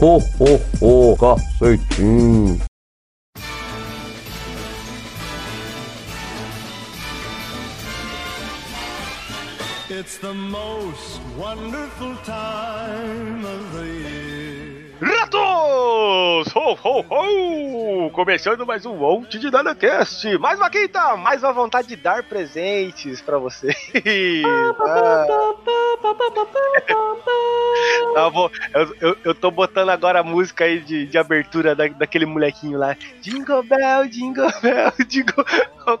Ho, ho, ho, cacetinho. It's the most wonderful time of the year. Ratos! Ho, ho, ho! Começando mais um Monte de NanaCast. Mais uma quinta, mais uma vontade de dar presentes pra vocês. Ah. Eu, vou- eu, eu- eu tô botando agora a música aí de, de abertura da- daquele molequinho lá. Jingle Bell, Jingle Bell, Jingle...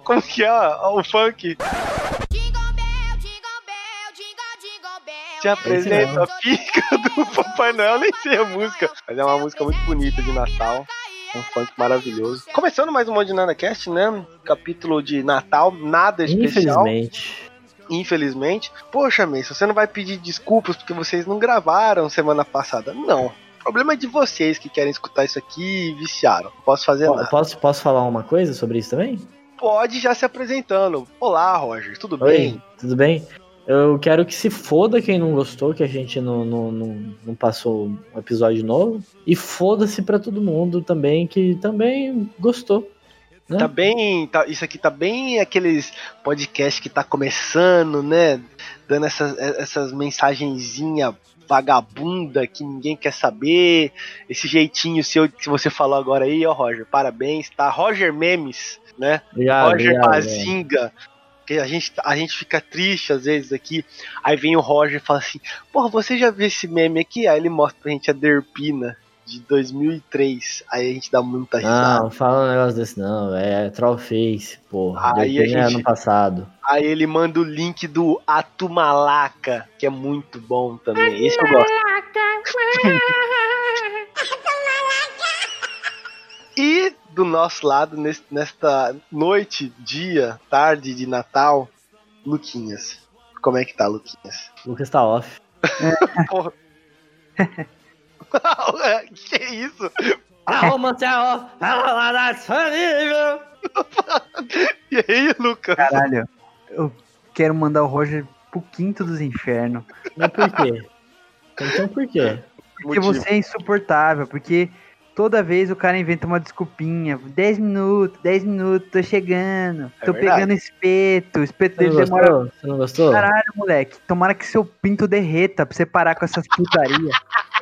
Como que é ó, o funk? Jingle bell, jingle bell, jingle, jingle bell. Te apresento a pica do Papai Noel, nem sei a música. Mas é uma música muito bonita de Natal. Um funk maravilhoso. Começando mais um Monte de NanaCast, né? Capítulo de Natal, nada especial. Infelizmente. Infelizmente. Poxa, Mason, você não vai pedir desculpas porque vocês não gravaram semana passada. Não. O problema é de vocês que querem escutar isso aqui e viciaram. Não posso fazer Po- nada. Posso, posso falar uma coisa sobre isso também? Pode já se apresentando. Olá, Roger, tudo Oi, bem? tudo bem? Eu quero que se foda quem não gostou, que a gente não, não, não, não passou um episódio novo. E foda-se pra todo mundo também que também gostou. Né? Tá bem. tá- isso aqui tá bem aqueles podcast que tá começando, né? Dando essas, essas mensagenzinha vagabunda que ninguém quer saber. Esse jeitinho seu que você falou agora aí, ó, Roger. Parabéns, tá? Roger Memes, né? Obrigado, Roger. Bazinga. Que a gente, a gente fica triste às vezes aqui. Aí vem o Roger e fala assim: Porra, você já viu esse meme aqui? Aí ele mostra pra gente a Derpina de 2003. Aí a gente dá muita risada. Não, fala um negócio desse não, é Trollface, porra. Aí a é gente- ano passado. Aí ele manda o link do Atumalaca, que é muito bom também. Esse eu gosto. E do nosso lado, nesse- nesta noite, dia, tarde de Natal, Luquinhas. Como é que tá, Luquinhas? Lucas tá off. Porra. que isso? Arruma seu off, arruma disponível. E aí, Lucas? Caralho, eu quero mandar o Roger pro quinto dos infernos. Mas por quê? Então por quê? Porque Motivo. você é insuportável, porque toda vez o cara inventa uma desculpinha. 10 minutos, 10 minutos, tô chegando. É tô verdade. pegando espeto. O espeto Você não dele demora. Você não gostou? Caralho, moleque. Tomara que seu pinto derreta pra você parar com essas putaria.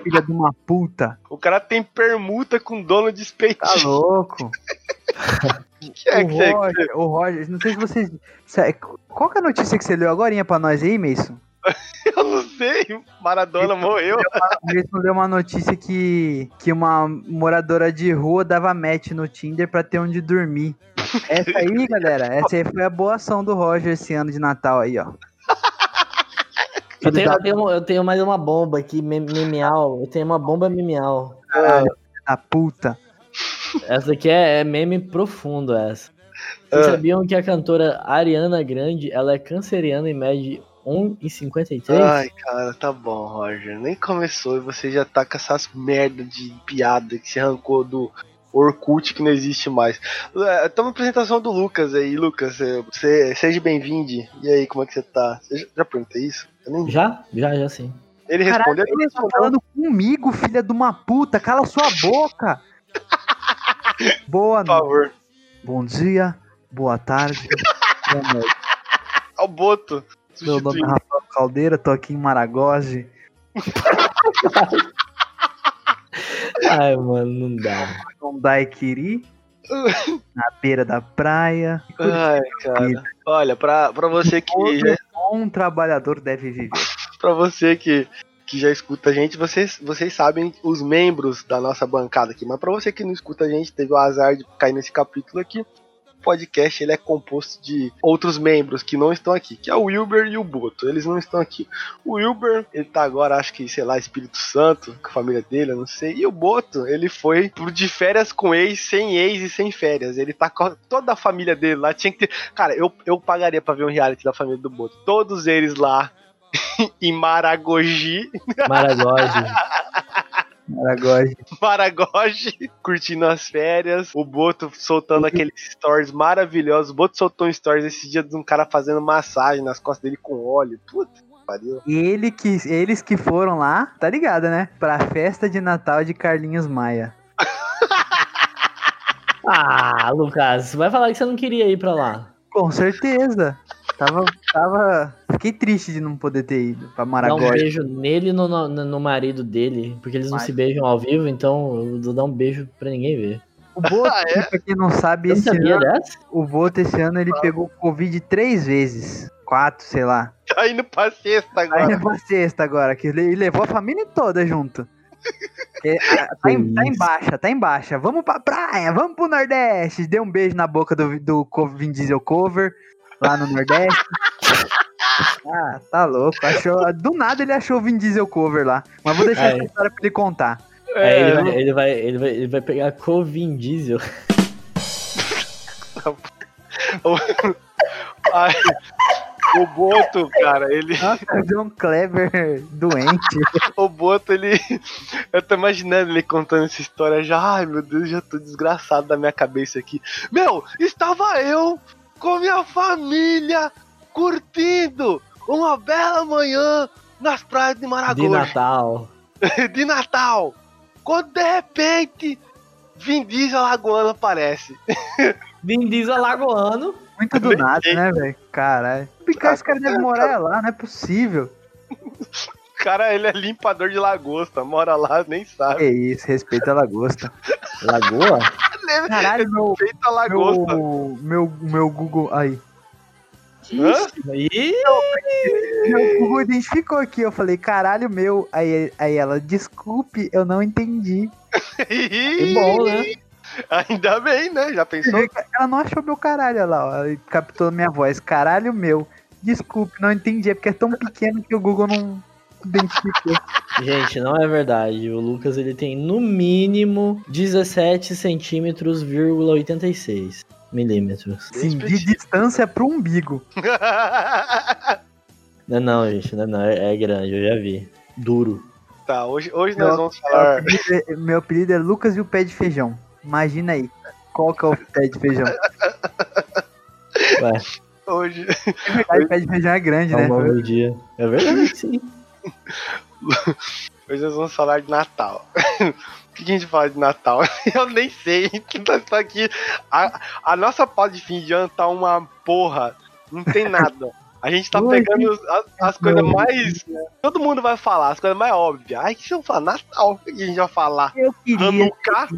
Filha de uma puta. O cara tem permuta com dono de Tá espetinho. louco. que é o, que você... Roger, o Roger, não sei se vocês. se- Qual que é a notícia que você leu agora pra nós aí, Mason? Eu não sei. Maradona morreu. Jason deu uma notícia que, que uma moradora de rua dava match no Tinder pra ter onde dormir. Essa aí, galera, essa aí foi a boa ação do Roger esse ano de Natal aí, ó. Eu tenho, eu, tenho, eu tenho mais uma bomba aqui, mem- memeal. Eu tenho uma bomba memeal. Caralho, da puta. Essa aqui é, é meme profundo, essa. Vocês Ah. sabiam que a cantora Ariana Grande, ela é canceriana e mede 1,53? Ai, cara, tá bom, Roger. Nem começou e você já tá com essas merda de piada que você arrancou do Orkut que não existe mais. É, Toma apresentação do Lucas aí, Lucas. é, Você, seja bem-vindo. E aí, como é que você tá? Você já, já perguntei isso? Nem... Já? Já, já sim. Ele Caralho, respondeu. ele tá falando comigo, filha de uma puta. Cala sua boca. Boa Por noite. favor. Bom dia, boa tarde, boa noite. Ao Boto. Meu nome é. Rafael Caldeira, tô aqui em Maragogi. Ai, mano, não dá. Um daiquiri na beira da praia. Ai, cara. Olha, pra, pra você que já, Todo bom trabalhador deve viver. pra você que, que já escuta a gente, vocês, vocês sabem os membros da nossa bancada aqui. Mas pra você que não escuta a gente, teve o azar de cair nesse capítulo aqui. Podcast ele é composto de outros membros que não estão aqui, que é o Wilber e o Boto. Eles não estão aqui. O Wilber, ele tá agora, acho que, sei lá, Espírito Santo, com a família dele, eu não sei. E o Boto, ele foi pro de férias com ex, sem ex e sem férias. Ele tá com toda a família dele lá. Tinha que ter. Cara, eu, eu pagaria pra ver um reality da família do Boto. Todos eles lá em Maragogi, Maragogi. Maragogi. Maragogi, curtindo as férias. O Boto soltando aqueles stories maravilhosos. O Boto soltou um stories esse dia de um cara fazendo massagem nas costas dele com óleo. Puta, pariu. Ele que, eles que foram lá, tá ligado, né? Pra festa de Natal de Carlinhos Maia. Ah, Lucas, você vai falar que você não queria ir pra lá. Com certeza. Tava, tava. Fiquei triste de não poder ter ido pra Dar um Maragogi. beijo nele e no, no, no marido dele, porque eles não Vai. se beijam ao vivo, então eu vou dar um beijo pra ninguém ver. O Boto, Ah, é? pra quem não sabe, não esse sabia ano, dessa? o Boto esse ano ele pegou Covid três vezes. Quatro, sei lá. Tá indo pra sexta agora. é pra sexta agora, que ele levou a família toda junto. É, ah, tá, em, tá em baixa, tá em baixa. Vamos pra praia, vamos pro Nordeste. Deu um beijo na boca do, do Vin Diesel cover lá no Nordeste. Ah, tá louco. Achou, do nada ele achou o Vin Diesel cover lá. Mas vou deixar essa história pra ele contar. É, ele, vai, ele, vai, ele, vai, ele vai pegar Covin Diesel. ai, o Boto, cara, ele. Nossa, John Clever doente. O Boto, ele. Eu tô imaginando ele contando essa história já. Ai, meu Deus, já tô desgraçado da minha cabeça aqui. Meu, estava eu com minha família curtindo uma bela manhã nas praias de De Maragogi Natal. de Natal. Quando de repente Vin Diesel Alagoano aparece. Vin Diesel Alagoano. Muito do nada, né, velho? Caralho. Picar esse cara deve morar lá, não é possível. O cara, ele é limpador de lagosta, mora lá, nem sabe. Que isso, respeita a lagosta. Lagoa? Caralho, meu, Feita lagosta. meu, meu, meu Google. Aí. Meu Google identificou aqui. Eu falei, caralho, meu. Aí, aí ela, desculpe, eu não entendi. que bom, né? Ainda bem, né? Já pensou? Ela não achou meu caralho, olha lá, ó. Ela captou minha voz. Caralho, meu. Desculpe, não entendi. É porque é tão pequeno que o Google não identificou. Gente, não é verdade. O Lucas ele tem no mínimo 17 centímetros, vírgula 86 milímetros. Sim, de distância pro umbigo. Não, não, gente, não, não, é, é grande, eu já vi. Duro. tá, hoje, hoje Meu- nós vamos Meu falar. apelido, é, meu apelido é Lucas e o pé de feijão. Imagina aí. Qual que é o pé de feijão? Ué, Hoje, É verdade, o pé de feijão é grande, é né? um novo dia. É verdade, sim. Hoje nós vamos falar de Natal. O que a gente fala de Natal? Eu nem sei. Tá aqui. A, a nossa pauta de fim de ano tá uma porra. Não tem nada. A gente tá pegando as, as coisas mais. Todo mundo vai falar, as coisas mais óbvias. Ai, que se eu falar Natal, o que a gente vai falar? Eu queria, Hanukkah?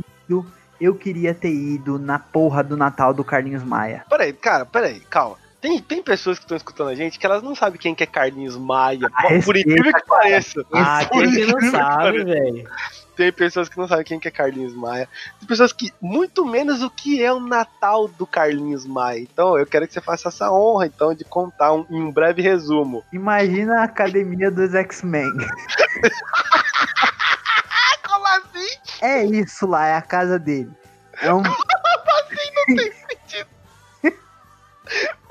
eu queria ter ido na porra do Natal do Carlinhos Maia. Peraí, cara, peraí, calma. Tem, tem pessoas que estão escutando a gente que elas não sabem quem que é Carlinhos Maia. Ah, por incrível que pareça. Ah, Por quem não sabe, velho? Tem pessoas que não sabem quem que é Carlinhos Maia. Tem pessoas que, muito menos o que é o Natal do Carlinhos Maia. Então, eu quero que você faça essa honra, então, de contar um, em um breve resumo. Imagina a academia dos X-Men. Como assim? É isso lá, é a casa dele. É um,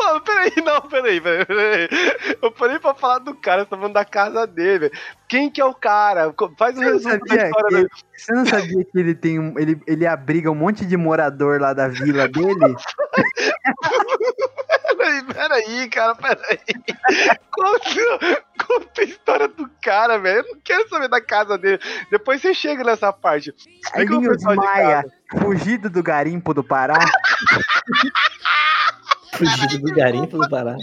Mano, peraí, não, peraí, peraí, peraí. Eu parei pra falar do cara, você tá falando da casa dele. Quem que é o cara? Faz um resumo da história que- dele. você não sabia que ele tem um. Ele, ele abriga um monte de morador lá da vila dele? Peraí, peraí, cara, peraí. Conta, conta a história do cara, velho. Eu não quero saber da casa dele. Depois você chega nessa parte. Carlinhos Maia, fugido do garimpo do Pará. Fugido do garimpo do Pará.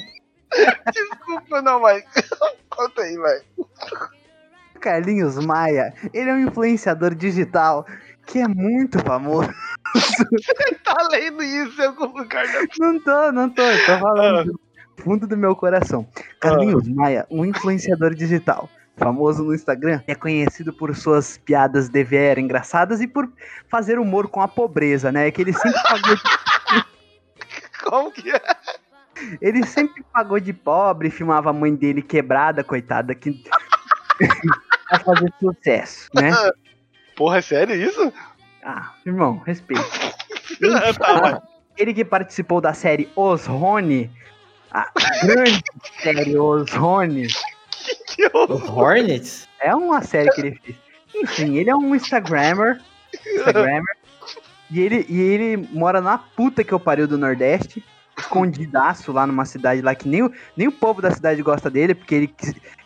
Desculpa, não, mas. Conta aí, velho. Carlinhos Maia, ele é um influenciador digital que é muito famoso. Tá lendo isso, seu Carlos. Não tô, não tô, tô falando do fundo do meu coração. Carlinhos Maia, um influenciador digital. Famoso no Instagram, é conhecido por suas piadas devier engraçadas e por fazer humor com a pobreza, né? Que ele sempre de, Como que é? ele sempre pagou de pobre, filmava a mãe dele quebrada, coitada, que pra fazer sucesso, né? Porra, é sério isso? Ah, irmão, respeito. tá, vai. Ele que participou da série Os Rony, a grande série Os Rony, Que. Os Hornets? é uma série que ele fez. Enfim, ele é um Instagrammer, Instagrammer e ele, e ele mora na puta que eu pariu do Nordeste. escondidaço lá numa cidade lá que nem o, nem o povo da cidade gosta dele, porque ele,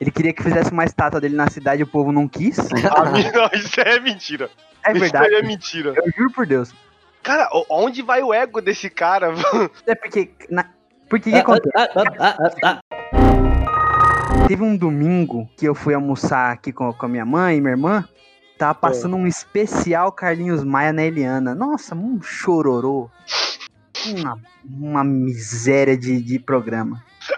ele queria que fizesse uma estátua dele na cidade e o povo não quis. Não, isso é mentira. É Isso verdade. aí é mentira. Eu juro por Deus. Cara, onde vai o ego desse cara? É porque. Na, porque que Ah, acontece? ah, ah, ah. Teve um domingo que eu fui almoçar aqui com, com a minha mãe e minha irmã. Tava passando um especial Carlinhos Maia na Eliana. Nossa, um chororô. Uma, uma miséria de, de programa.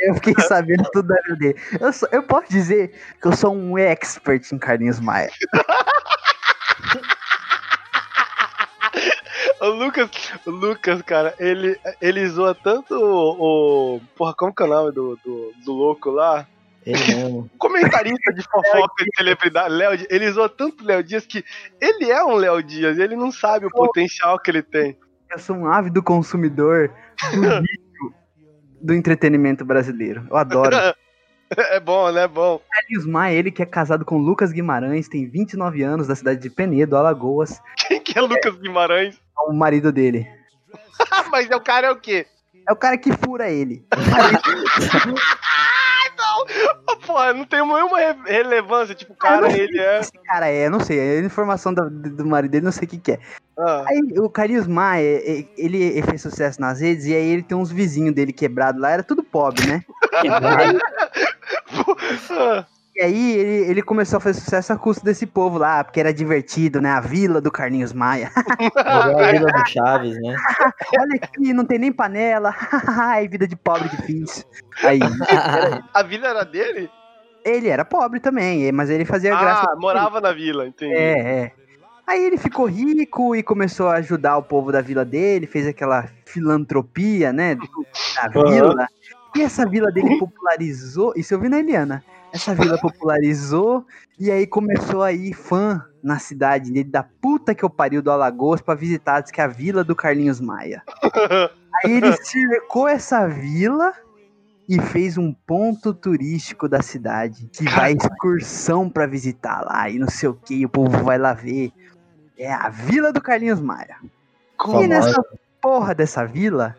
Eu fiquei sabendo tudo da vida. Eu, sou- eu posso dizer que eu sou um expert em Carlinhos Maia. o Lucas, o Lucas, cara, ele, ele zoa tanto o, o- Porra, como que é o nome do, do, do louco lá? Ele mesmo. Comentarista de fofoca de celebridade, Léo. Ele zoa tanto Léo Dias que ele é um Léo Dias, ele não sabe o potencial que ele tem. Eu sou um ávido consumidor do do entretenimento brasileiro. Eu adoro. É bom, né? É bom. Maia, ele que é casado com Lucas Guimarães, tem 29 anos, da cidade de Penedo, Alagoas. Quem que é Lucas Guimarães? É o marido dele. Mas é o cara é o quê? É o cara que fura ele. Porra, não tem nenhuma re- relevância. Tipo, o cara, ele é. Esse cara é, não sei, a informação do, do marido dele, não sei o que que é. Ah, Aí o Carlinhos Maia, e- ele, ele fez sucesso nas redes e aí ele tem uns vizinhos dele quebrados lá, era tudo pobre, né? ah, E aí ele, ele começou a fazer sucesso a custo desse povo lá, porque era divertido, né? A vila do Carlinhos Maia. A Vila do Chaves, né? Olha aqui, não tem nem panela. Ai, vida de pobre difícil. Aí, a vila era dele? ele era pobre também, mas ele fazia graça. Ah, morava na vila, entendi. É, é. Aí ele ficou rico e começou a ajudar o povo da vila dele, fez aquela filantropia, né? Da vila. E essa vila dele popularizou. Isso eu vi na Eliana. Essa vila popularizou e aí começou a ir fã na cidade dele, da puta que eu pariu do Alagoas, pra visitar, diz que é a vila do Carlinhos Maia. Aí ele cercou essa vila e fez um ponto turístico da cidade. Que vai excursão pra visitar lá e não sei o que, o povo vai lá ver. É a vila do Carlinhos Maia. E nessa porra dessa vila,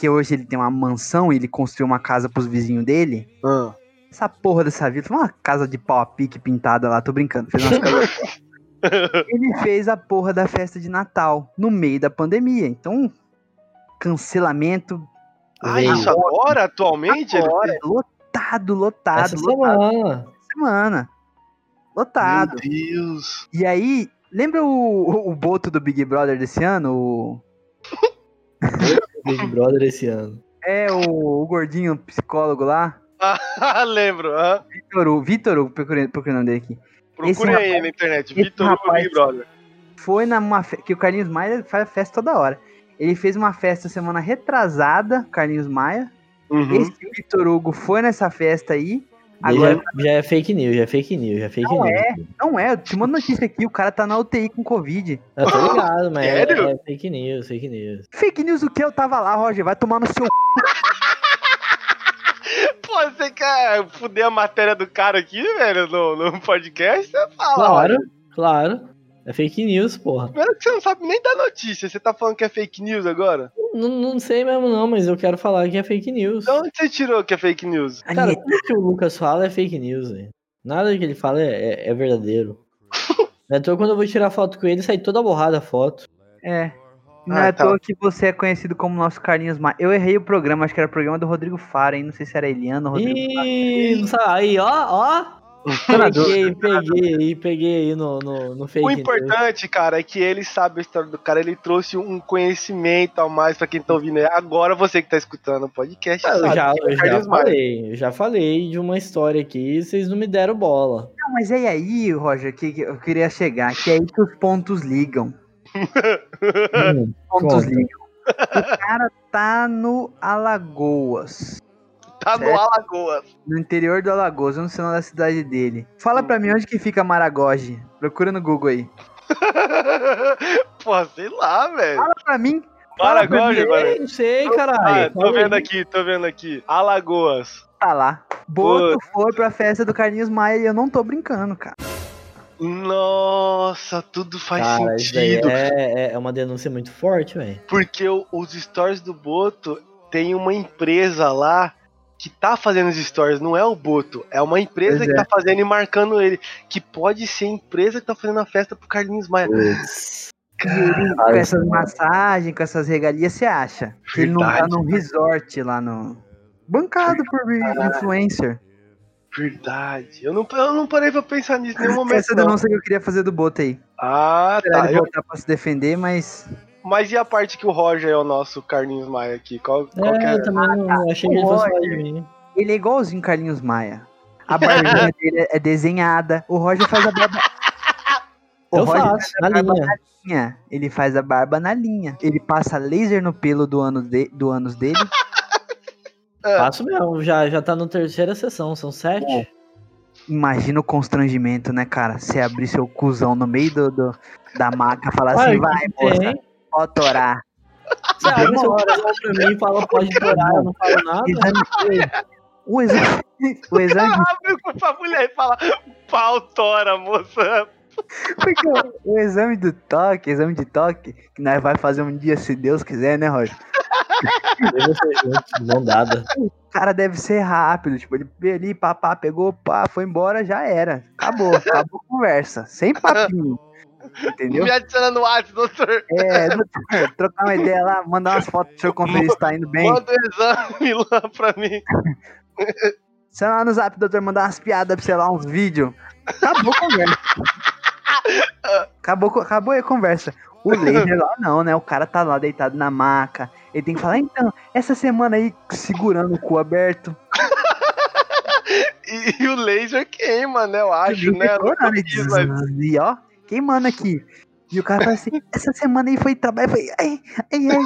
que hoje ele tem uma mansão e ele construiu uma casa pros vizinhos dele. Ah. Essa porra dessa vila foi uma casa de pau a pique pintada lá, tô brincando. Fez umas casas ele fez a porra da festa de Natal no meio da pandemia. Então, cancelamento Ah, isso agora, atualmente? ele agora, fez? lotado, lotado, Essa lotado. semana. semana. Lotado. Meu Deus. E aí, lembra o, o, o Boto do Big Brother desse ano? O, Big Brother esse ano. é, o, o gordinho psicólogo lá? Ah, lembro. ah. Vitor Hugo, Vitor Hugo, procurei, procurei o nome dele aqui. Procure aí rapaz- na internet. Vitor Hugo Big Brother. Foi numa fe... que o Carlinhos Maia faz festa toda hora. Ele fez uma festa semana retrasada, Carlinhos Maia. Uhum. Esse Vitor Hugo foi nessa festa aí. Agora, já, já é fake news, já é fake news, já é fake Não news. é. não é, eu te mando notícia aqui, o cara tá na UTI com Covid. Eu tô ligado, mas é, é fake news, fake news. Fake news o que? Eu tava lá, Roger, vai tomar no seu... Pô, você quer fuder a matéria do cara aqui, velho, no, no podcast? Você fala. Claro, olha. claro. É fake news, porra. Primeiro que você não sabe nem da notícia. Você tá falando que é fake news agora? Não, não sei mesmo não, mas eu quero falar que é fake news. De onde você tirou que é fake news? Cara, tudo que o Lucas fala é fake news, velho. Nada que ele fala é, é- é verdadeiro. Então quando eu vou tirar foto com ele, sai toda borrada a foto. É. Não Ah, é à tá. toa que você é conhecido como nosso Carlinhos Maia. Eu errei o programa, acho que era o programa do Rodrigo Fara, hein? Não sei se era Eliana ou Rodrigo Fara. Ih, não sabe. Aí, ó, ó. Peguei, peguei aí, peguei aí no, no, no fake O news. importante, cara, é que ele sabe a história do cara, ele trouxe um conhecimento a mais pra quem tá ouvindo. Agora você que tá escutando o podcast, Ah, Eu sabe já, quem é eu já falei, eu já falei de uma história aqui e vocês não me deram bola. Não, mas é aí, Roger, que que eu queria chegar, que é aí que os pontos ligam. Hum, Pontos Conta. ligam. O cara tá no Alagoas. Tá no Certo. Alagoas. No interior do Alagoas, eu não sei o nome da cidade dele. Fala pra mim onde que fica Maragogi. Procura no Google aí. Pô, sei lá, velho. Fala pra mim. Maragogi, mano. Não sei, Ah, caralho. tô vendo aqui, tô vendo aqui. Alagoas. Tá lá. Boto foi pra festa do Carlinhos Maia e eu não tô brincando, cara. Nossa, tudo faz Cara, isso daí sentido. é, é- é uma denúncia muito forte, velho. Porque o- os stories do Boto tem uma empresa lá que tá fazendo os stories, não é o Boto, é uma empresa Pois que é. tá fazendo e marcando ele. Que pode ser a empresa que tá fazendo a festa pro Carlinhos Maia. Com essas massagens, com essas regalias, você acha? Que ele não tá Verdade, num resort lá no. Bancado por influencer. Verdade. Eu não, eu não parei pra pensar nisso em nenhum momento. Essa não. denúncia que eu queria fazer do Boto aí. Ah, tá. ele Eu- voltar pra se defender, mas. Mas e a parte que o Roger é o nosso Carlinhos Maia aqui? Qual, qual que É, é? eu também não achei que ele fosse falar de Roger. mim. Ele é igualzinho Carlinhos Maia. A barbinha dele é desenhada. O Roger faz a barba. O Eu Roger faço, na barba linha. linha. Ele faz a barba na linha. Ele passa laser no pelo do ânus, de, do ânus dele. Faço mesmo, já, já tá na terceira sessão, são sete. Imagina o constrangimento, né, cara? Você abrir seu cuzão no meio do, do- da maca e falar assim, vai, moça, tem? Pode torar. Você abre seu coração pra mim e fala, pode chorar, eu não falo nada. Exame, o exame, o exame Abre pra mulher e fala: pau tora, moça. Porque o, exame do toque, exame de toque, que nós vai fazer um dia, se Deus quiser, né, Roger? Mão dada. O cara deve ser rápido, tipo, ele veio ali, papá, pegou, pá, foi embora, já era. Acabou, acabou a conversa. Sem papinho. Entendeu? Me adiciona no WhatsApp, doutor. É, doutor, trocar uma ideia lá, mandar umas fotos do senhor conferir se tá indo bem. Manda o exame lá pra mim. Sei lá no zap, doutor, mandar umas piadas pra você lá, uns vídeos. Acabou a conversa. Acabou, acabou a conversa. O laser lá não, né? O cara tá lá deitado na maca. Ele tem que falar, então, essa semana aí segurando o cu aberto. E, e o laser queima, né? Eu acho, né? Fiz, mas- E ó, queimando aqui. E o cara fala assim, essa semana aí foi trabalho. Falei, ai, ai, ai.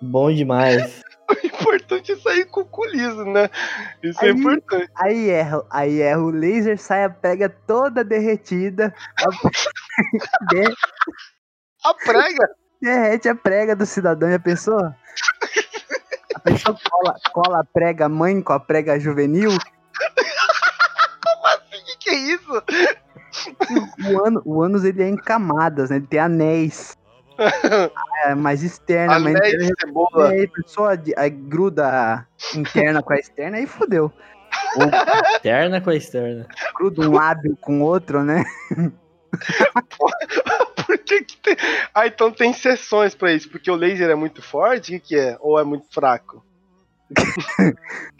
Bom demais. O importante é sair com o cu liso, né? Isso é Aí- importante. Aí erra, aí erra. O laser sai a prega toda derretida. A- de- A prega? derrete a prega do cidadão, já pensou? A pessoa cola, cola a prega mãe com a prega juvenil. Isso? O, ano, o ânus ele é em camadas, né? Ele tem anéis. É, mais externa, mas Anéis interna. cebola. É, a pessoa de- aí gruda a interna com a externa, aí fodeu. Externa com a externa. Gruda um lábio com outro, né? Por que, que tem. Ah, então tem sessões pra isso. Porque o laser é muito forte? O que, que é? Ou é muito fraco?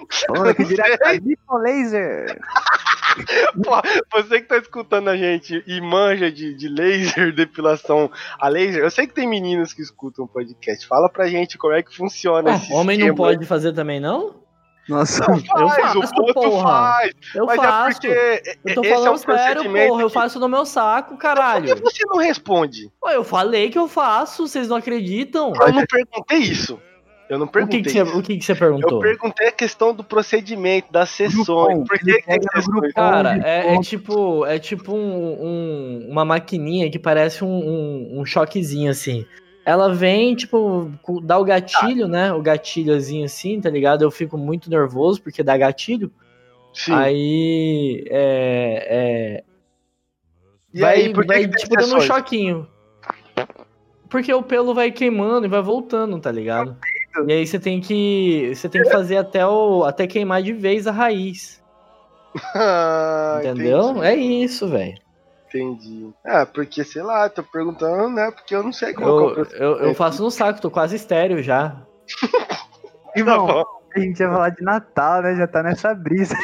Que Não direto com laser. Pô, você que tá escutando a gente e manja de, de laser, depilação a laser, eu sei que tem meninos que escutam o podcast. Fala pra gente como é que funciona Ah, esse homem não esquema. pode fazer também, não? Nossa, Faz, Eu faço, o porra. faz. Eu mas é faço. porque eu tô esse é falando um sério, porra. Eu que- faço no meu saco, Por caralho. que você não responde? Pô, eu falei que eu faço, vocês não acreditam? Eu não perguntei isso. Eu não O que, perguntei que, você, isso. o que, que você Eu perguntou? pergunntei a questão do procedimento, das sessões. Por que, grupo. Cara, é, é tipo, é tipo um, um- uma maquininha que parece um, um, um choquezinho assim. Ela vem, tipo, dá o gatilho, né? O gatilhozinho assim, tá ligado? Eu fico muito nervoso porque dá gatilho. Sim. Aí é. é e vai, aí, por que, vai que tipo, dando um choquinho. Porque o pelo vai queimando e vai voltando, tá ligado? E aí você tem que. Você tem que fazer até, o, até queimar de vez a raiz. Ah, entendeu? É isso, velho. Entendi. Ah, porque, sei lá, tô perguntando, né? Porque eu não sei qual que é o Eu, eu, eu faço no saco, tô quase estéreo já. Irmão, Tá bom. a gente ia falar de Natal, né? Já tá nessa brisa.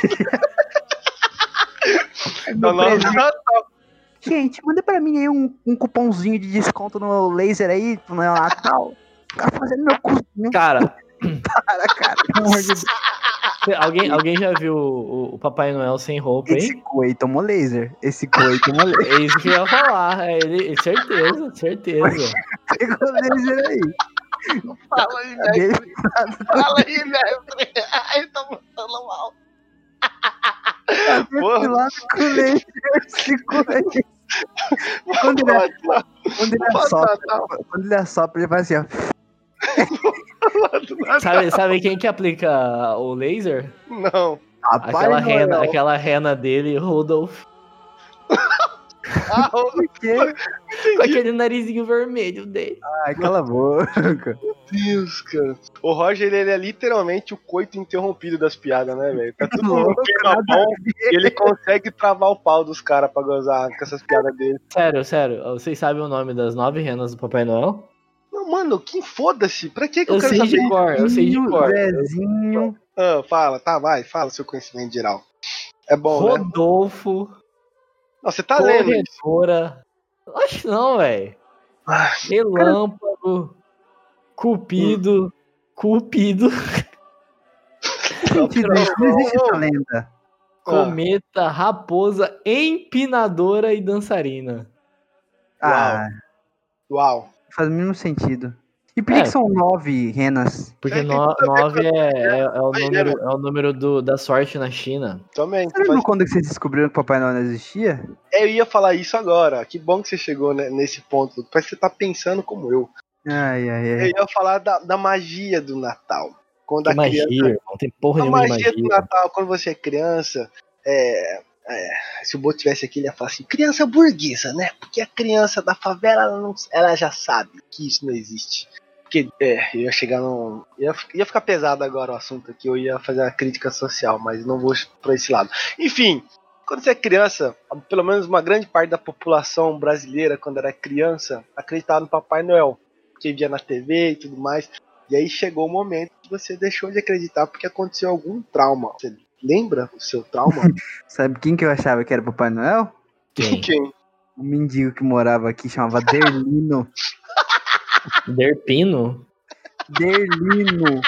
Então, No nós- presente. Gente, manda pra mim aí um, um cupomzinho de desconto no laser aí, meu Natal. Tá fazendo meu cu. Meu Cara, cara, cara. Pelo amor de Deus. alguém, alguém já viu o, o Papai Noel sem roupa Esse aí? cu aí tomou laser. Esse aí tomou laser. É isso que eu ia falar. É ele, certeza, certeza. Pegou laser aí. Fala aí, mestre. Fala aí, mestre. Ai, tô passando mal. Porra. Esse lado com laser. Esse cu aí. Quando ele, quando ele Pode assopra, quando ele assopra, ele faz assim, ó. Sabe, sabe quem que aplica o laser? Não. Aquela Noel. rena, aquela rena dele, Rudolph, Ah, com aquele narizinho vermelho dele. Ai, cala a boca. Deus, cara. O Roger, ele é literalmente o coito interrompido das piadas, né, velho? Tá tudo Louco, bom e ele consegue travar o pau dos caras pra gozar com essas piadas dele. Sério, sério, vocês sabem o nome das nove renas do Papai Noel? Não, mano, que foda-se. Pra que, que eu, Eu quero sei saber? de cor, eu sei de cor. Zezinho. Ah, fala, tá, vai, fala seu conhecimento geral. É bom, né? Rodolfo, Não, você tá lendo. Corredora. Acho que não, velho. Ah, Relâmpago, Cupido, Cupido, Sentido isso, não existe essa lenda. Cometa, Raposa, Empinadora e Dançarina. Ah, Uau. Faz o mínimo sentido. E por que, É. que são nove renas? Porque tem no- nove é, é- é o número, é o número do, da sorte na China. Também. Você lembra Mas quando que vocês descobriram que o Papai Noel não existia? eu ia falar isso agora. Que bom que você chegou né, nesse ponto. Parece que você tá pensando como eu. Ai, ai, Eu ai. ia falar da, da magia do Natal. Quando Que a magia, criança irmão. Tem porra A nenhuma de magia do magia. Natal, quando você é criança, é, é, se o Boto tivesse aqui, ele ia falar assim, criança burguesa, né? Porque a criança da favela, ela, não- ela já sabe que isso não existe. Porque, é, eu ia chegar num... Ia, ia ficar pesado agora o assunto aqui, eu ia fazer a crítica social, mas não vou pra esse lado. Enfim, quando você é criança, pelo menos uma grande parte da população brasileira, quando era criança, acreditava no Papai Noel. Porque via na TV e tudo mais. E aí chegou o momento que você deixou de acreditar porque aconteceu algum trauma. Você lembra o seu trauma? Sabe quem que eu achava que era o Papai Noel? Quem? Quem? Um mendigo que morava aqui, chamava Derlino. Derpino? Derlino.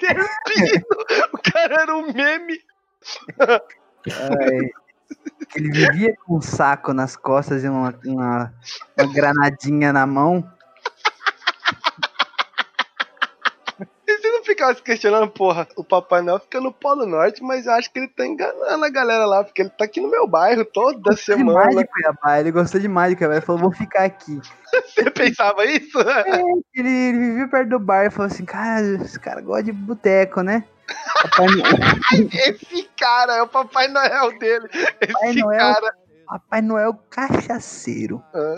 Derpino! o cara era um meme. Ai, que ele vivia com um saco nas costas e uma, uma, uma granadinha na mão. E você não ficava se questionando, porra, o Papai Noel fica no Polo Norte, mas eu acho que ele tá enganando a galera lá, porque ele tá aqui no meu bairro toda Demais semana. de Cuiabá, ele gostou demais de Cuiabá. Ele falou, vou ficar aqui. Você pensava isso? Ele, ele vivia perto do bar e falou assim, cara, esse cara gosta de boteco, né? Papai Noel, Esse cara é o Papai Noel dele. Esse Noel. cara. Papai Noel cachaceiro. ah.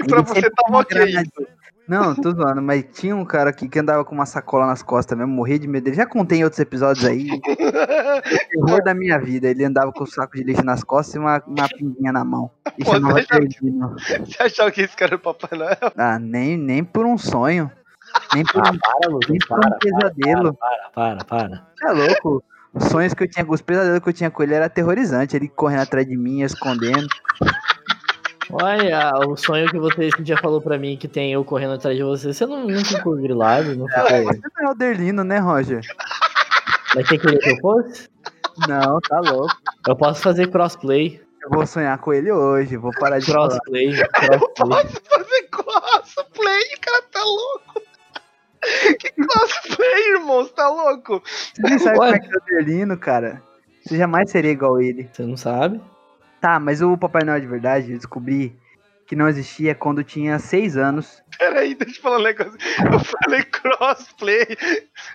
E Ele pra você sempre com tava uma ok. granadinha. Não, tô zoando, mas tinha um cara aqui que andava com uma sacola nas costas mesmo, morria de medo dele. Já contei em outros episódios aí, o terror da minha vida. Ele andava com um saco de lixo nas costas e uma, uma pinguinha na mão. E Pô, chamava você Derlino. Você achava que esse cara era o Papai Noel? Ah, nem, nem por um sonho. Nem por, Ah, para, nem por para, um pesadelo. para, para, para. Você é louco? Os sonhos que eu tinha, os pesadelos que eu tinha com ele era aterrorizante. Ele correndo atrás de mim, escondendo. Olha, o sonho que você já falou pra mim que tem eu correndo atrás de você, você não, não ficou grilado, não ficou... Você não é o Derlino, né, Roger? Mas quem queria que eu fosse? Não, tá louco. Eu posso fazer crossplay, Eu vou sonhar com ele hoje. Vou parar de falar. crossplay, crossplay. Posso fazer cosplay? O cara tá louco. Que cosplay, irmão? Você tá louco? Você nem sabe Ué. como é que é o Derlino, cara. Você jamais seria igual a ele. Você não sabe? Tá, mas o Papai Noel de verdade, eu descobri que não existia quando eu tinha seis anos. Peraí, deixa eu falar um negócio. Eu falei crossplay.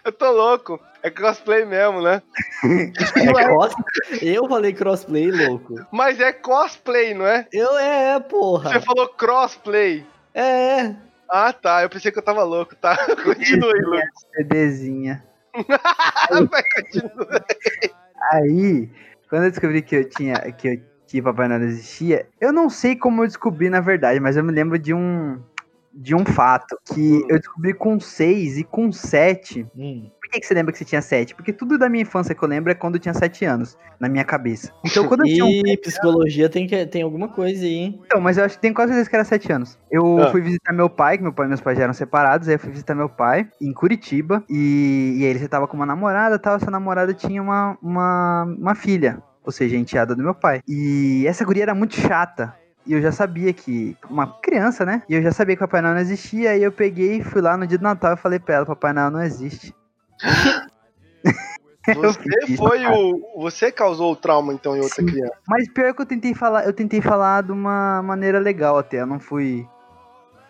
Eu tô louco. É cosplay mesmo, né? É cos... Eu falei crossplay, louco. Mas é cosplay, não é? Eu é, porra. Você falou crossplay. É. Ah, tá. Eu pensei que eu tava louco, tá? Continue, Lucas. CDzinha. Vai, continua. Aí, quando eu descobri que eu tinha. que, eu, que Papai Noel existia, eu não sei como eu descobri na verdade, mas eu me lembro de um. De um fato que eu descobri com seis e com sete. Hum. Por que, que você lembra que você tinha sete? Porque tudo da minha infância que eu lembro é quando eu tinha sete anos, na minha cabeça. Então, quando eu tinha um E psicologia tem, que, tem alguma coisa aí, hein? Então, mas eu acho que tem quase certeza que era sete anos. Eu Ah. fui visitar meu pai, que meu pai e meus pais já eram separados, aí eu fui visitar meu pai em Curitiba, e, e aí ele já tava com uma namorada e tal, essa namorada tinha uma, uma, uma filha, ou seja, a enteada do meu pai. E essa guria era muito chata. E eu já sabia que. Uma criança, né? E eu já sabia que o Papai Noel não existia. Aí eu peguei, fui lá no dia do Natal e falei pra ela: Papai Noel não existe. Você isso, foi o. Você causou o trauma, então, em outra Sim. criança. Mas pior que eu tentei falar, eu tentei falar de uma maneira legal até. Eu não fui.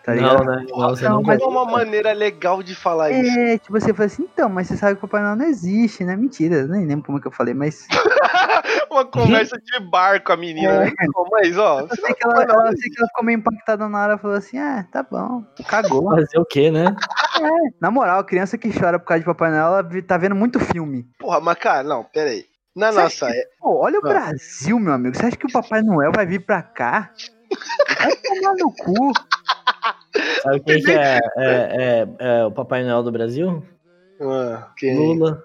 Tá ligado? não, né? Não, Não, não mas- É uma maneira legal de falar isso. É, tipo, você fala assim, então, mas você sabe que o Papai Noel não existe, né? Mentira, eu nem lembro como é que eu falei, mas. Uma conversa de bar com a menina. né? Pô, Mas, ó, Eu sei que ela, ela, eu sei que ela ficou meio impactada na hora e falou assim, ah, tá bom, cagou. Fazer o quê, né? Na moral, a criança que chora por causa de Papai Noel, ela tá vendo muito filme. porra, mas cara, não, pera aí. Na Você nossa acha é. Pô, olha o Ah. Brasil, meu amigo. Você acha que o Papai Noel vai vir pra cá? Vai tomar no cu. Sabe quem que é, é, é- é o Papai Noel do Brasil? Ah, quem? Lula.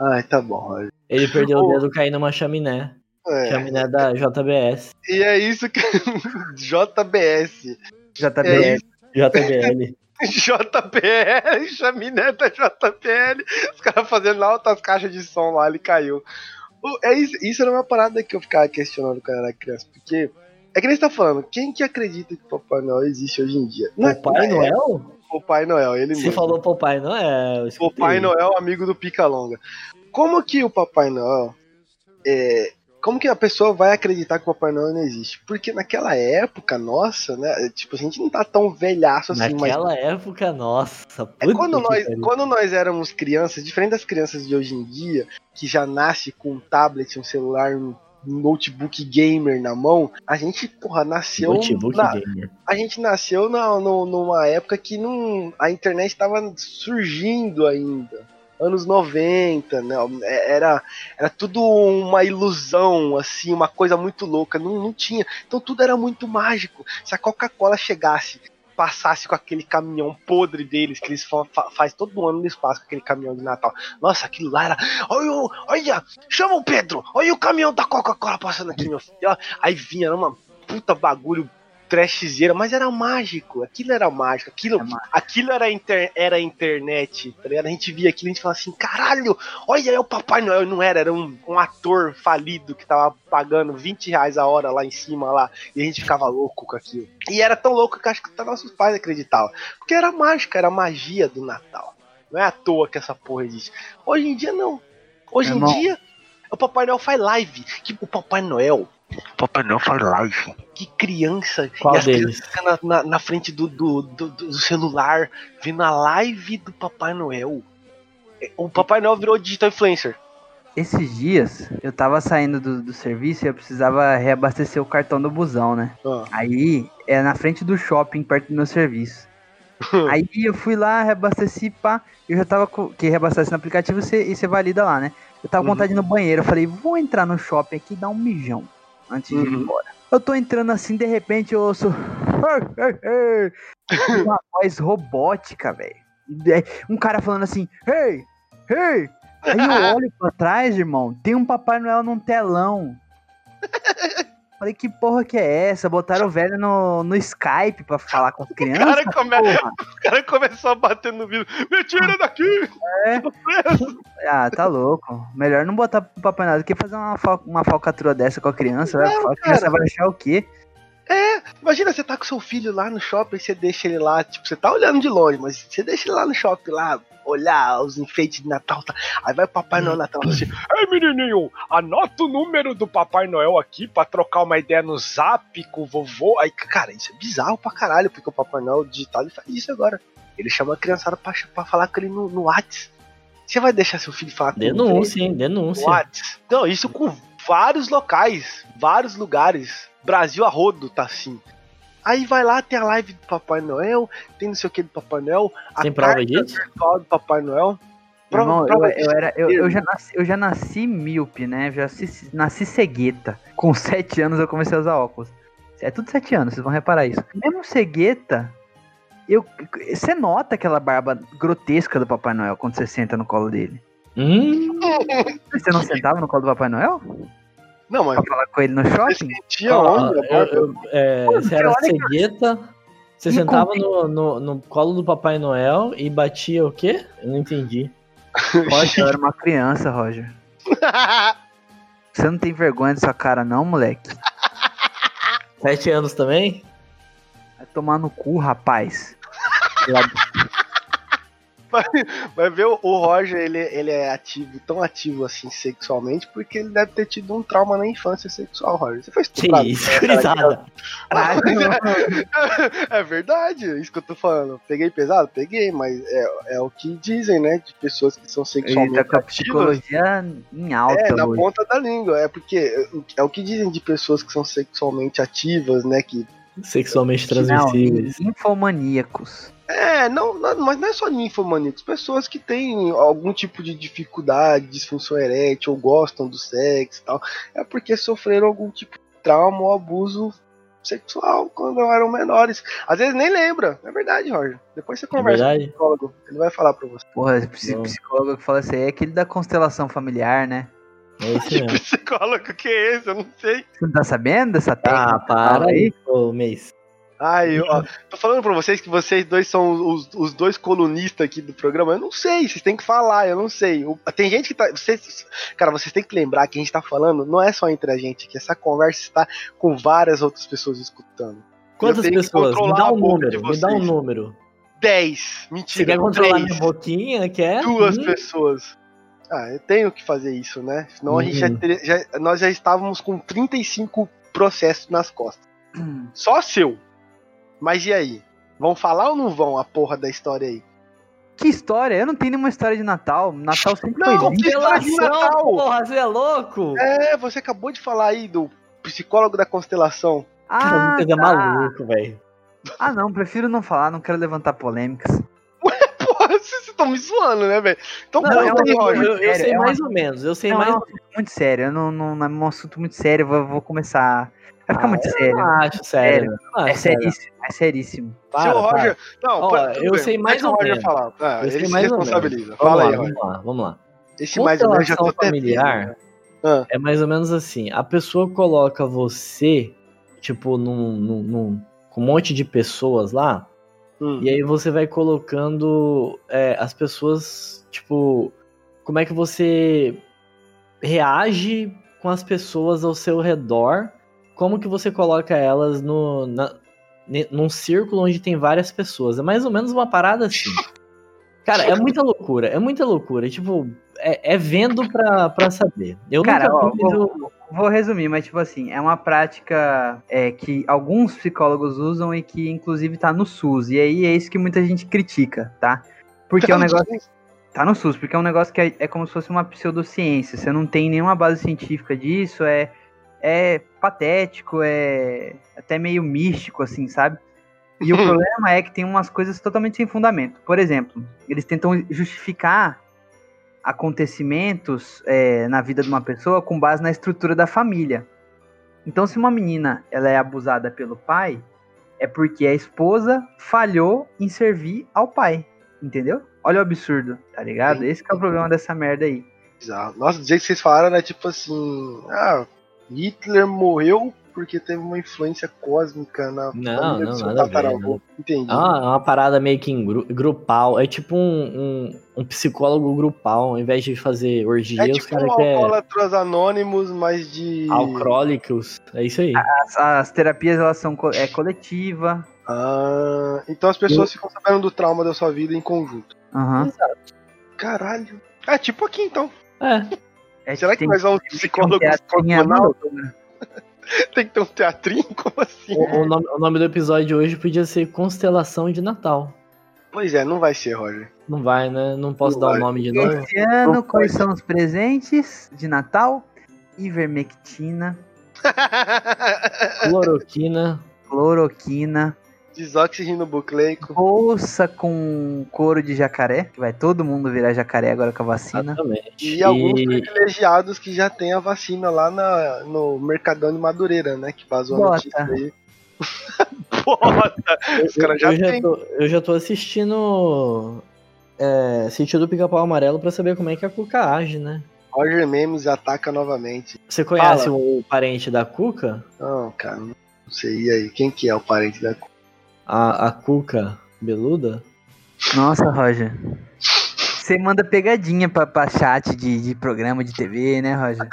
Ai, tá bom. Roger. Ele perdeu o dedo caindo numa chaminé. É. Chaminé da JBS. E é isso que. JBS. JBL. JBL. JBL, chaminé da JBL. Os caras fazendo altas caixas de som lá, ele caiu. É isso, isso era uma parada que eu ficava questionando quando eu era criança, porque. É que nem você tá falando, quem que acredita que Papai Noel existe hoje em dia? É- Papai é Noel? O Pai Noel, ele Você mesmo. falou Papai Noel. Papai Noel, amigo do Pica Longa. Como que o Papai Noel. É, como que a pessoa vai acreditar que o Papai Noel não existe? Porque naquela época, nossa, né? Tipo, a gente não tá tão velhaço assim, mas. Naquela época, nossa. É quando nós, quando nós éramos crianças, diferente das crianças de hoje em dia, que já nasce com um tablet, um celular, um notebook gamer na mão, a gente, porra, nasceu. Notebook na- gamer. a gente nasceu na, no- numa época que não, a internet estava surgindo ainda. Anos 90, né? Era, era tudo uma ilusão, assim, uma coisa muito louca. Não, não tinha. Então tudo era muito mágico. Se a Coca-Cola chegasse, passasse com aquele caminhão podre deles, que eles fa fa- faz todo ano no espaço com aquele caminhão de Natal. Nossa, aquilo lá era. Olha, olha, chama o Pedro! Olha o caminhão da Coca-Cola passando aqui, meu filho. Aí vinha, era uma puta bagulho trashzeira, mas era mágico, aquilo era mágico, aquilo, É mágico. aquilo era, inter, era internet, tá ligado? A gente via aquilo e a gente falava assim, caralho, olha, é o Papai Noel, não era, era um, um ator falido que tava pagando 20 reais a hora lá em cima lá, e a gente ficava louco com aquilo. E era tão louco que acho que até nossos pais acreditavam, porque era mágica, era magia do Natal. Não é à toa que essa porra existe. Hoje em dia não. Hoje em Irmão. dia, o Papai Noel faz live. Que o Papai Noel. Papai Noel faz live. Que criança. Qual e as deles? crianças ficam na, na, na frente do, do, do, do celular, vendo a live do Papai Noel. O Papai Noel virou digital influencer. Esses dias, eu tava saindo do, do serviço e eu precisava reabastecer o cartão do busão, né? Ah. Aí, é na frente do shopping, perto do meu serviço. Aí eu fui lá, reabasteci, pá. Eu já tava com. Que reabastece no aplicativo e você, e você valida lá, né? Eu tava com Uhum. vontade de ir no banheiro. Eu falei, vou entrar no shopping aqui e dar um mijão antes de ir Uhum. embora. Eu tô entrando assim, de repente eu ouço. Uma voz robótica, velho. Aí, Um cara falando assim, hey, hey. Aí eu olho pra trás, irmão, tem um Papai Noel num telão. Falei, que porra que é essa? Botaram o velho no, no Skype pra falar com as crianças? cara come-? O cara começou a bater no vidro. Me tira daqui! Ah, tá louco. Melhor não botar pro Papai Noel do que fazer uma, fal- uma falcatrua dessa com a criança. Não, a criança vai achar o quê? Imagina, você tá com seu filho lá no shopping, você deixa ele lá, tipo, você tá olhando de longe, mas você deixa ele lá no shopping lá, olhar os enfeites de Natal, tá? Aí vai o Papai Noel Natal assim, Ei menininho, anota o número do Papai Noel aqui pra trocar uma ideia no zap com o vovô. Aí, cara, isso é bizarro pra caralho, porque o Papai Noel digital ele faz isso agora. Ele chama a criançada pra, pra falar com ele no, no Whats. Você vai deixar seu filho falar com ele Denúncia, hein? Denúncia. Whats? Não, isso com vários locais, vários lugares. Brasil a rodo tá assim. Aí vai lá, tem a live do Papai Noel, tem não sei o que do Papai Noel, a Tem prova disso? virtual do Papai Noel. Prova- Irmão, eu, prova eu disso. era, eu, eu já nasci, eu já nasci míope, né? Já nasci, nasci cegueta. Com sete anos eu comecei a usar óculos. É tudo sete anos, vocês vão reparar isso. Mesmo cegueta, eu, você nota aquela barba grotesca do Papai Noel quando você senta no colo dele. Hum, Você não sentava no colo do Papai Noel? Não, mas Pra falar com ele no shopping? tinha ó, onde? a eu- eu- é, você era que- cegueta, você Me sentava no, no, no colo do Papai Noel e batia o quê? Eu não entendi. Roger, eu era uma criança, Roger. Você não tem vergonha da sua cara, não, moleque? Sete anos também? Vai tomar no cu, rapaz. Vai ver o Roger, ele, ele é ativo, tão ativo assim sexualmente, porque ele deve ter tido um trauma na infância sexual, Roger. Você foi Que estuprado. isso, né, cara? gurizada. É verdade, é isso que eu tô falando. Peguei pesado? Peguei, mas é, é o que dizem, né? De pessoas que são Ele sexualmente tá com a ativas. psicologia em alta É, na hoje. ponta da língua. É porque é o que dizem de pessoas que são sexualmente ativas, né? Que Sexualmente Não, transmissíveis. infomaníacos. É, não, não- mas não é só ninfomaníacos, pessoas que têm algum tipo de dificuldade, disfunção erétil, ou gostam do sexo e tal, é porque sofreram algum tipo de trauma ou abuso sexual quando eram menores. Às vezes nem lembra, é verdade, Roger. Depois você conversa com o psicólogo, ele vai falar pra você. Porra, esse psicólogo que fala isso aí é aquele da constelação familiar, né? É isso Que mesmo. psicólogo que é esse? Eu não sei. Você não tá sabendo dessa técnica? Ah, para aí, ô mês. Ai, eu, ó, tô falando pra vocês que vocês dois são os, os dois colunistas aqui do programa. Eu não sei, vocês têm que falar, eu não sei. Tem gente que tá. Vocês, cara, vocês têm que lembrar que a gente tá falando, não é só entre a gente, que essa conversa está com várias outras pessoas escutando. Quantas pessoas? Me dá um número, me dá um número. 10. Você Mentira. quer controlar três, minha boquinha? Quer? Duas Hum, pessoas. Ah, eu tenho que fazer isso, né? Senão a gente já, Uhum. já- nós já estávamos com 35 processos nas costas. Hum. Só seu. Mas e aí? Vão falar ou não vão a porra da história aí? Que história? Eu não tenho nenhuma história de Natal. Natal sempre Não, foi Constelação, Natal? porra, você é louco? É, você acabou de falar aí do psicólogo da constelação. Cara, Ah, é tá. maluco, velho. ah, não, prefiro não falar, não quero levantar polêmicas. Porra, vocês estão me zoando, né, velho? Então, Não, é um- aí, Eu, Roger. eu- eu sério, sei é uma- mais ou menos, eu sei Não, mais é um assunto muito sério. Eu não, não, é um assunto muito sério. Eu vou, vou começar. Vai ficar Ah, muito eu sério. Não acho sério. não É acho sério. seríssimo, é seríssimo. Se Para, o Roger. Não, Ó, eu bem, sei mais ou menos. falar. Ah, Eu ele sei se responsabiliza. Vamos Fala lá, aí, Roger. vamos lá, vamos lá. Esse mais ou menos já tô familiar. Ah. é mais ou menos assim. A pessoa coloca você, tipo, num, num- num- com um monte de pessoas lá, Hum. e aí você vai colocando é, as pessoas, tipo, como é que você reage com as pessoas ao seu redor, como que você coloca elas no, na, num círculo onde tem várias pessoas. É mais ou menos uma parada assim. Cara, é muita loucura, é muita loucura. Tipo, é, é vendo pra, pra saber. Eu Cara, nunca ó, eu- Vou resumir, mas tipo assim, é uma prática é, que alguns psicólogos usam e que inclusive tá no SUS. E aí é isso que muita gente critica, tá? Porque é um negócio. Tá no SUS, porque é um negócio que é, é como se fosse uma pseudociência. Você não tem nenhuma base científica disso, é, é patético, é até meio místico, assim, sabe? E o problema é que tem umas coisas totalmente sem fundamento. Por exemplo, eles tentam justificar acontecimentos é, na vida de uma pessoa com base na estrutura da família. Então, se uma menina ela é abusada pelo pai, é porque a esposa falhou em servir ao pai, entendeu? Olha o absurdo, tá ligado? Esse que é o problema dessa merda aí. Nossa, do jeito que vocês falaram, é tipo assim. Ah, Hitler morreu porque teve uma influência cósmica na Não, não, do seu nada a ver, tataravô. Entendi. Ah, é uma parada meio que em gru- grupal. É tipo um, um, um psicólogo grupal. Ao invés de fazer orgia, é os tipo caras um querem alcoólatras anônimos, mas de. alcoólicos. É isso aí. As, as terapias elas são co- é, coletiva. Ah, então as pessoas ficam sabendo do trauma da sua vida em conjunto. Aham. Caralho. É tipo aqui então. É. É, Será que nós vamos um psicólogos teatrinho cosmonautas? amador. Tem que ter um teatrinho? Como assim? O, o nome, o nome do episódio de hoje podia ser Constelação de Natal. Pois é, não vai ser, Roger. Não vai, né? Não posso Não dar o vai. nome de novo. Esse ano, Não quais são os presentes de Natal? Ivermectina, Cloroquina. cloroquina, Desoxirribonucleico. bolsa com couro de jacaré, que vai todo mundo virar jacaré agora com a vacina. Exatamente. E alguns privilegiados que já tem a vacina lá na, no Mercadão de Madureira, né? Que vazou a Bota. notícia aí. Bota! Os eu, caras já eu já tô, eu já tô assistindo é, Sítio do Pica-Pau Amarelo pra saber como é que a Cuca age, né? Roger Memes ataca novamente. Você conhece Fala. o parente da Cuca? Não, cara, não sei. E aí, quem que é o parente da A, a Cuca Beluda? Nossa, Roger. Você manda pegadinha pra, pra chat de, de programa de TV, né, Roger?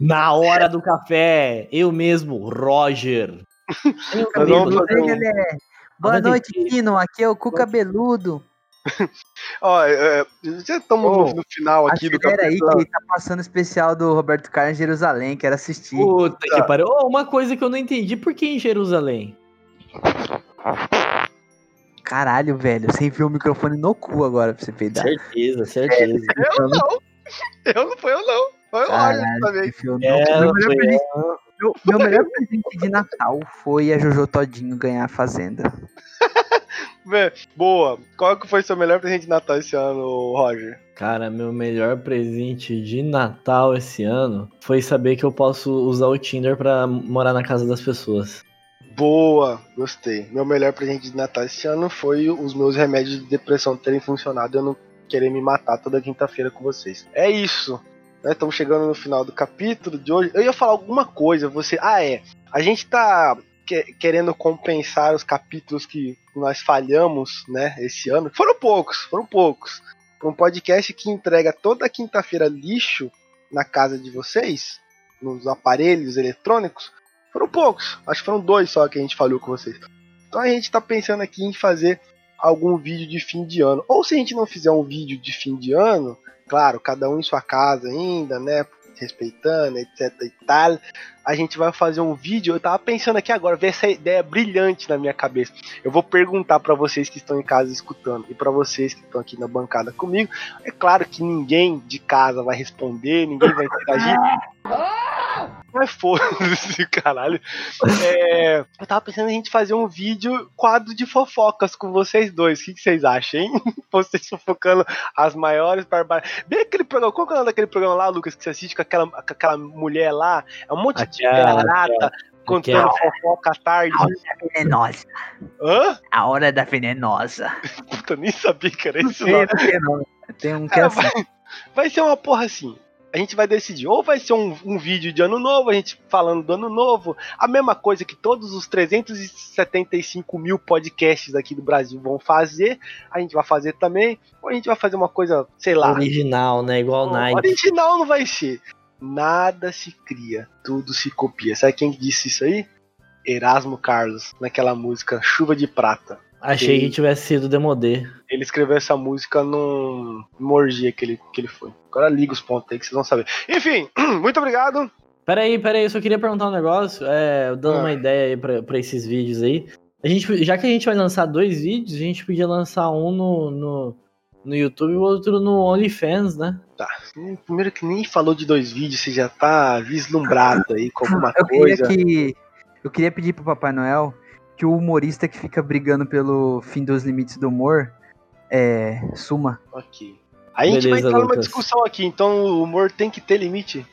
Na hora do café, eu mesmo, Roger. Cabelo, fazer um- Galera, Boa noite, Tino. Aqui é o Cu Cabeludo. Ó, é, já estamos Ô, no, no final aqui do Acelera aí que tá passando o especial do Roberto Carlos em Jerusalém. Quero assistir. Puta que pariu. Ô, uma coisa que eu não entendi, por que em Jerusalém? Caralho, velho. Você enfiou o microfone no cu agora pra você peidar. Certeza, certeza. Eu não. Eu não foi eu não. Foi o Caralho, também. É, cu. Meu melhor foi presente- Meu, meu melhor presente de Natal foi a Jojo Todinho ganhar a Fazenda. Boa. Qual que foi seu melhor presente de Natal esse ano, Roger? Cara, meu melhor presente de Natal esse ano foi saber que eu posso usar o Tinder pra morar na casa das pessoas. Boa, gostei. Meu melhor presente de Natal esse ano foi os meus remédios de depressão terem funcionado e eu não querer me matar toda quinta-feira com vocês. É isso. Né? Estamos chegando no final do capítulo de hoje. Eu ia falar alguma coisa, você. Ah, é. A gente tá que- querendo compensar os capítulos que nós falhamos, né, esse ano. Foram poucos, foram poucos. Um podcast que entrega toda quinta-feira lixo na casa de vocês, nos aparelhos eletrônicos. Foram poucos, acho que foram dois só que a gente falhou com vocês. Então a gente tá pensando aqui em fazer algum vídeo de fim de ano. Ou se a gente não fizer um vídeo de fim de ano, claro, cada um em sua casa ainda, né? Respeitando, etc e tal. A gente vai fazer um vídeo. Eu tava pensando aqui agora, ver essa ideia brilhante na minha cabeça. Eu vou perguntar pra vocês que estão em casa escutando e pra vocês que estão aqui na bancada comigo. É claro que ninguém de casa vai responder, ninguém vai interagir. Mas foda-se, caralho. É, eu tava pensando em a gente fazer um vídeo quadro de fofocas com vocês dois. O que, que vocês acham, hein? Vocês fofocando as maiores barbaridades. Bem aquele programa. Qual é o nome daquele programa lá, Lucas, que você assiste com aquela, com aquela mulher lá? É um monte de garata contando aquela. fofoca à tarde. A hora da venenosa. Hã? A hora da venenosa. Puta, nem sabia que era isso, Tem, não. não tem, não. Tem um que é É, assim. vai, vai ser uma porra assim. A gente vai decidir. Ou vai ser um, um vídeo de ano novo, a gente falando do ano novo. A mesma coisa que todos os 375 mil podcasts aqui do Brasil vão fazer. A gente vai fazer também. Ou a gente vai fazer uma coisa, sei lá. Original, né? Igual Nike. Original não vai ser. Nada se cria, tudo se copia. Sabe quem disse isso aí? Erasmo Carlos, naquela música Chuva de Prata. Achei que tivesse sido Demodê. Ele escreveu essa música num numa orgia que ele, que ele foi. Agora liga os pontos aí que vocês vão saber. Enfim, muito obrigado. Peraí, peraí, eu só queria perguntar um negócio. É, dando Ah. uma ideia aí pra, pra esses vídeos aí. A gente, já que a gente vai lançar dois vídeos, a gente podia lançar um no, no, no YouTube e o outro no OnlyFans, né? Tá. Primeiro que nem falou de dois vídeos, você já tá vislumbrado aí com alguma Eu queria coisa. que. Eu queria pedir pro Papai Noel que o humorista que fica brigando pelo fim dos limites do humor é. Suma. Ok. Aí a gente vai entrar numa Lucas. discussão aqui, então o humor tem que ter limite.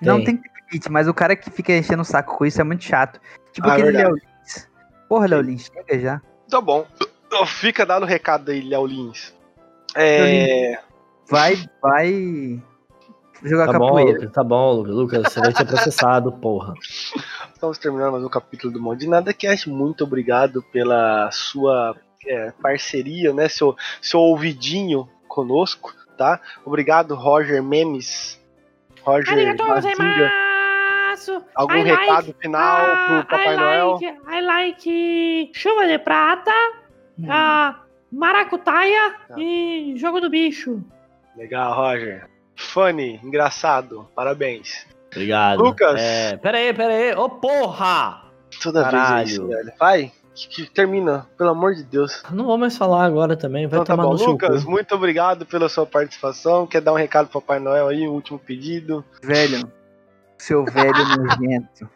Não Tem. tem que ter limite, mas o cara que fica enchendo o saco com isso é muito chato. Tipo Ah, aquele verdade. Léo Lins. Porra, Léo Lins, chega já. Tá bom. Fica dado o recado aí, Léo Lins. É. Vai, vai. Jogar Tá bom, capoeira. Lucas, tá bom, Lucas. Lucas, você vai ser processado, porra. Estamos terminando mais um capítulo do Mão de Nada Cast. Muito obrigado pela sua é, parceria, né? Seu, seu ouvidinho conosco, tá? Obrigado, Roger Memes. Roger Mazinga. Algum I like- recado final pro Papai I Noel? like, I like chuva de prata, ah, maracutaia Tá. e jogo do bicho. Legal, Roger. Funny, engraçado. Parabéns. Obrigado. Lucas. É, peraí, peraí. Ô, porra! Toda vez é isso, Caralho. velho. Vai, que, que termina, pelo amor de Deus. Não vou mais falar agora também. Vai Então tá tomar bom, no seu Lucas, cu. muito obrigado pela sua participação. Quer dar um recado pro Papai Noel aí, um último pedido? Velho, seu velho nojento.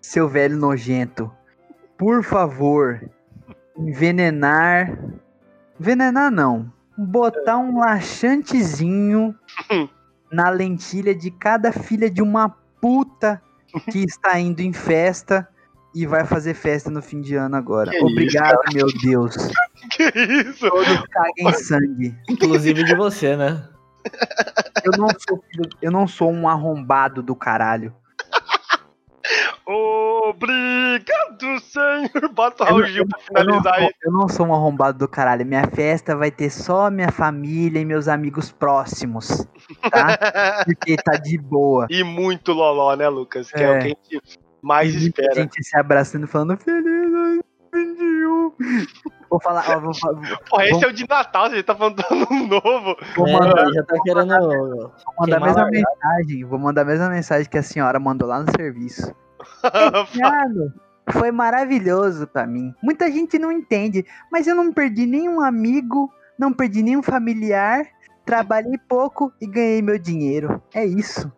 Seu velho nojento. Por favor, envenenar. Envenenar não. Botar um laxantezinho na lentilha de cada filha de uma puta que está indo em festa e vai fazer festa no fim de ano agora. Que isso, Obrigado, meu Deus. Que isso? Todos caguem sangue. Inclusive de você, né? Eu não sou eu não sou um arrombado do caralho. Obrigado, senhor. Bota o Eu Raul não- Gil pra Eu não, finalizar sou, aí. eu não sou um arrombado do caralho. Minha festa vai ter só minha família e meus amigos próximos, tá? Porque tá de boa. E muito loló, né, Lucas? Que é, o É. que a gente mais A espera. gente se abraçando falando Feliz 2021. Vou falar, ó, vou, vou Porra, esse é o de Natal, você tá falando do ano novo. vou É, mandar, já tá querendo. mandar a mesma mensagem. Vou mandar a mesma mensagem que a senhora mandou lá no serviço. Esse ano foi maravilhoso pra mim. Muita gente não entende, mas eu não perdi nenhum amigo, não perdi nenhum familiar, trabalhei pouco e ganhei meu dinheiro. É isso.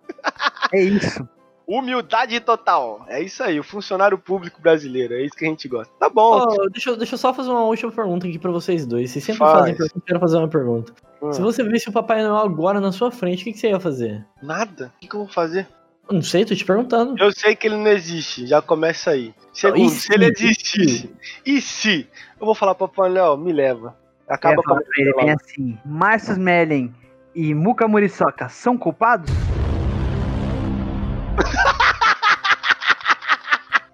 É isso. Humildade total. É isso aí, o funcionário público brasileiro. É isso que a gente gosta. Tá bom. Ô, deixa, eu- deixa eu só fazer uma última pergunta aqui pra vocês dois. Vocês sempre Faz. fazem pergunta, eu quero fazer uma pergunta. Hum. Se você visse o Papai Noel agora na sua frente, o que, que você ia fazer? Nada. O que, que eu vou fazer? Não sei, tô te perguntando. Eu sei que ele não existe. Já começa aí. Segundo, E se ele se? existisse. E se? Eu vou falar pro Papai Noel, me leva. Acaba com ele bem assim: Márcio Merlin e Muca Muriçoca são culpados?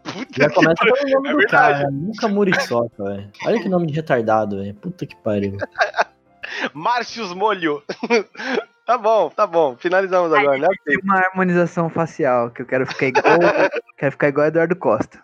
Puta Já começa pelo nome É do verdade. cara, nunca Muriçoca, velho. Olha que nome de retardado, velho. Puta que pariu. Márcios Molho. Tá bom, tá bom. Finalizamos agora, né? Tem uma harmonização facial que eu quero ficar igual. quero ficar igual Eduardo Costa.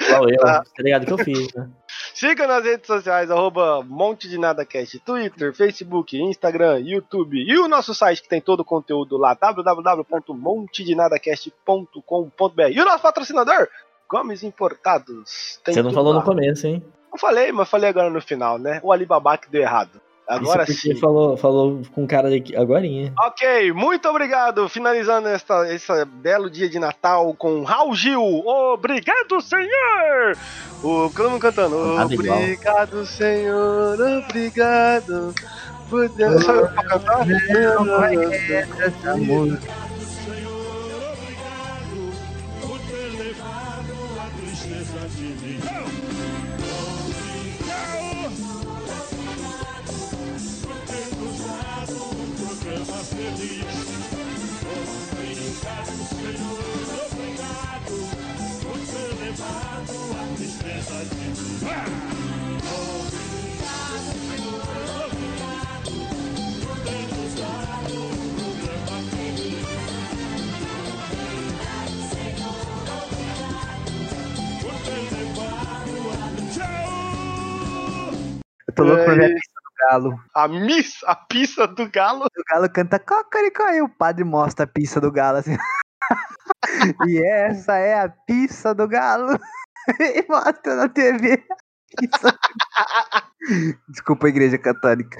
Igual eu, tá ligado que eu fiz, né? Siga nas redes sociais, arroba Monte de Nada Cast, Twitter, Facebook, Instagram, YouTube e o nosso site que tem todo o conteúdo lá, www.montedenadacast.com.br. E o nosso patrocinador, Gomes Importados. Tem Você não falou lá. no começo, hein? Não falei, mas falei agora no final, né? O Alibaba que deu errado. Agora sim. Falou, falou com cara de agorinha. Ok, muito obrigado. Finalizando esta, esse belo dia de Natal com Raul Gil. Obrigado, Senhor! O Clã cantando. Igual. Obrigado, Senhor. Obrigado. Por Deus. Só eu pra cantar? Essa música. Eu tô louco pra ver a É, pista do galo. A missa, a pista do galo. O galo canta cocoricó e o padre mostra a pista do galo assim. e essa é a pista do galo. e mostra na TV. Desculpa, igreja católica.